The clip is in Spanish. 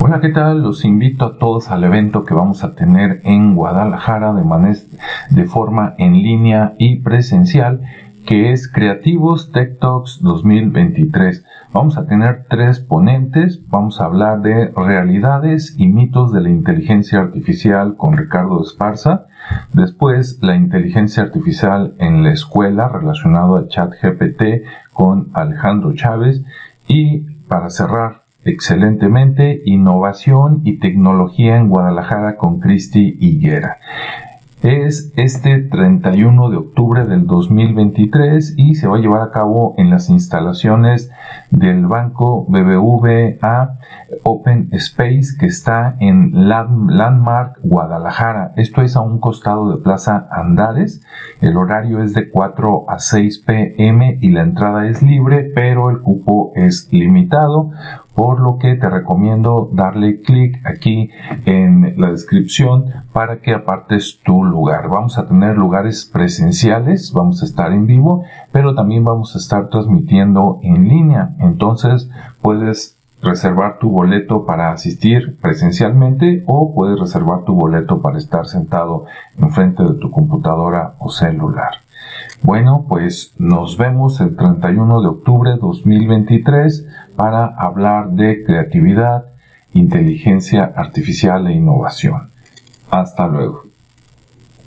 Hola, ¿qué tal? Los invito a todos al evento que vamos a tener en Guadalajara de, de forma en línea y presencial, que es Creativos Tech Talks 2023. Vamos a tener tres ponentes. Vamos a hablar de realidades y mitos de la inteligencia artificial con Ricardo Esparza. Después, la inteligencia artificial en la escuela relacionado a ChatGPT con Alejandro Chávez. Y para cerrar, excelentemente innovación y tecnología en Guadalajara con Cristi Higuera. Es este 31 de octubre del 2023 y se va a llevar a cabo en las instalaciones del banco BBVA Open Space que está en Landmark Guadalajara. Esto es a un costado de Plaza Andares. El horario es de 4 a 6 pm y la entrada es libre, pero el cupo es limitado por lo que te recomiendo darle clic aquí en la descripción para que apartes tu lugar. Vamos a tener lugares presenciales, vamos a estar en vivo, pero también vamos a estar transmitiendo en línea. Entonces puedes reservar tu boleto para asistir presencialmente o puedes reservar tu boleto para estar sentado enfrente de tu computadora o celular. Bueno, pues nos vemos el 31 de octubre de 2023 para hablar de creatividad, inteligencia artificial e innovación. Hasta luego.